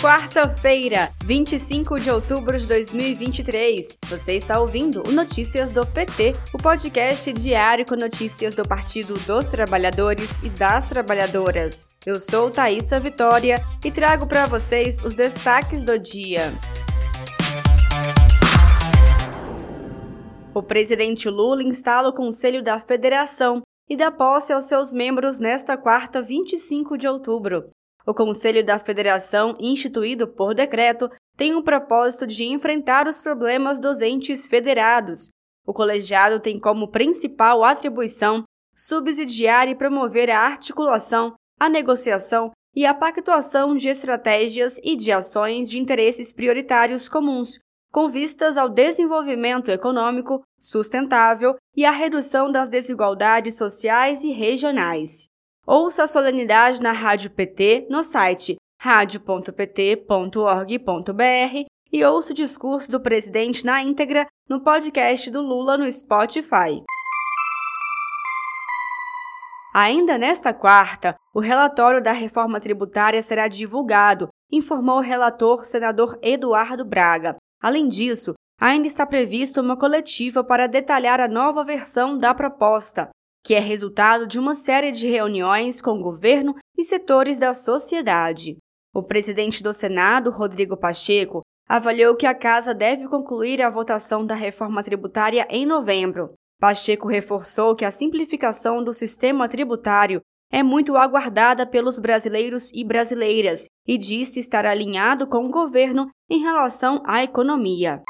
Quarta-feira, 25 de outubro de 2023. Você está ouvindo o Notícias do PT, o podcast diário com notícias do Partido dos Trabalhadores e das Trabalhadoras. Eu sou Thaisa Vitória e trago para vocês os destaques do dia. O presidente Lula instala o Conselho da Federação e dá posse aos seus membros nesta quarta, 25 de outubro. O Conselho da Federação, instituído por decreto, tem o propósito de enfrentar os problemas dos entes federados. O colegiado tem como principal atribuição subsidiar e promover a articulação, a negociação e a pactuação de estratégias e de ações de interesses prioritários comuns, com vistas ao desenvolvimento econômico sustentável e à redução das desigualdades sociais e regionais. Ouça a solenidade na Rádio PT no site radio.pt.org.br e ouça o discurso do presidente na íntegra no podcast do Lula no Spotify. Ainda nesta quarta, o relatório da reforma tributária será divulgado, informou o relator senador Eduardo Braga. Além disso, ainda está prevista uma coletiva para detalhar a nova versão da proposta que é resultado de uma série de reuniões com o governo e setores da sociedade. O presidente do Senado, Rodrigo Pacheco, avaliou que a Casa deve concluir a votação da reforma tributária em novembro. Pacheco reforçou que a simplificação do sistema tributário é muito aguardada pelos brasileiros e brasileiras e disse estar alinhado com o governo em relação à economia.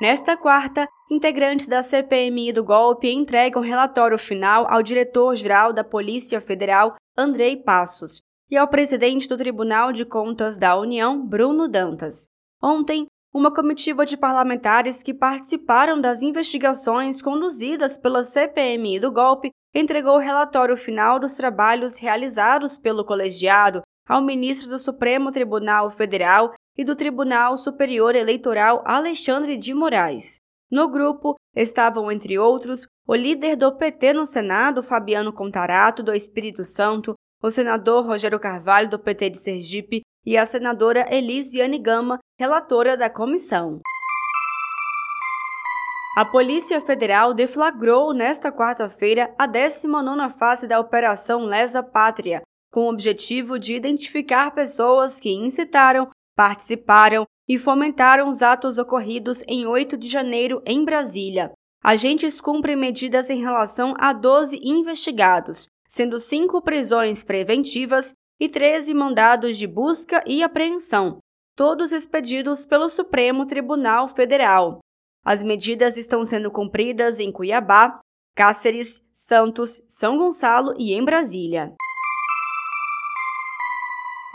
Nesta quarta, integrantes da CPMI do golpe entregam relatório final ao diretor-geral da Polícia Federal, Andrei Passos, e ao presidente do Tribunal de Contas da União, Bruno Dantas. Ontem, uma comitiva de parlamentares que participaram das investigações conduzidas pela CPMI do golpe entregou o relatório final dos trabalhos realizados pelo colegiado ao ministro do Supremo Tribunal Federal e do Tribunal Superior Eleitoral Alexandre de Moraes. No grupo estavam, entre outros, o líder do PT no Senado, Fabiano Contarato, do Espírito Santo, o senador Rogério Carvalho, do PT de Sergipe, e a senadora Elisiane Gama, relatora da comissão. A Polícia Federal deflagrou nesta quarta-feira a 19ª fase da Operação Lesa Pátria, com o objetivo de identificar pessoas que incitaram, participaram e fomentaram os atos ocorridos em 8 de janeiro em Brasília. Agentes cumprem medidas em relação a 12 investigados, sendo cinco prisões preventivas e 13 mandados de busca e apreensão, todos expedidos pelo Supremo Tribunal Federal. As medidas estão sendo cumpridas em Cuiabá, Cáceres, Santos, São Gonçalo e em Brasília.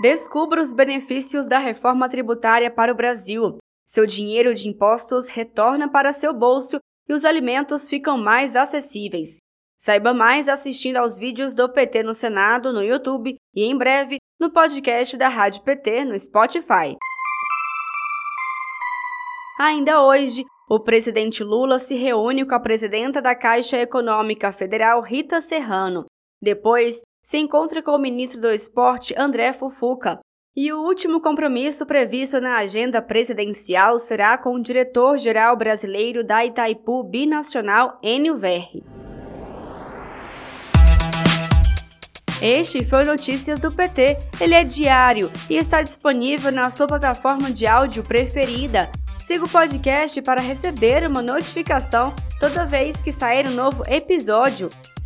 Descubra os benefícios da reforma tributária para o Brasil. Seu dinheiro de impostos retorna para seu bolso e os alimentos ficam mais acessíveis. Saiba mais assistindo aos vídeos do PT no Senado, no YouTube e em breve no podcast da Rádio PT no Spotify. Ainda hoje, o presidente Lula se reúne com a presidenta da Caixa Econômica Federal, Rita Serrano. Depois, se encontra com o ministro do Esporte, André Fufuca. E o último compromisso previsto na agenda presidencial será com o diretor-geral brasileiro da Itaipu Binacional, Enio Verri. Este foi Notícias do PT. Ele é diário e está disponível na sua plataforma de áudio preferida. Siga o podcast para receber uma notificação toda vez que sair um novo episódio.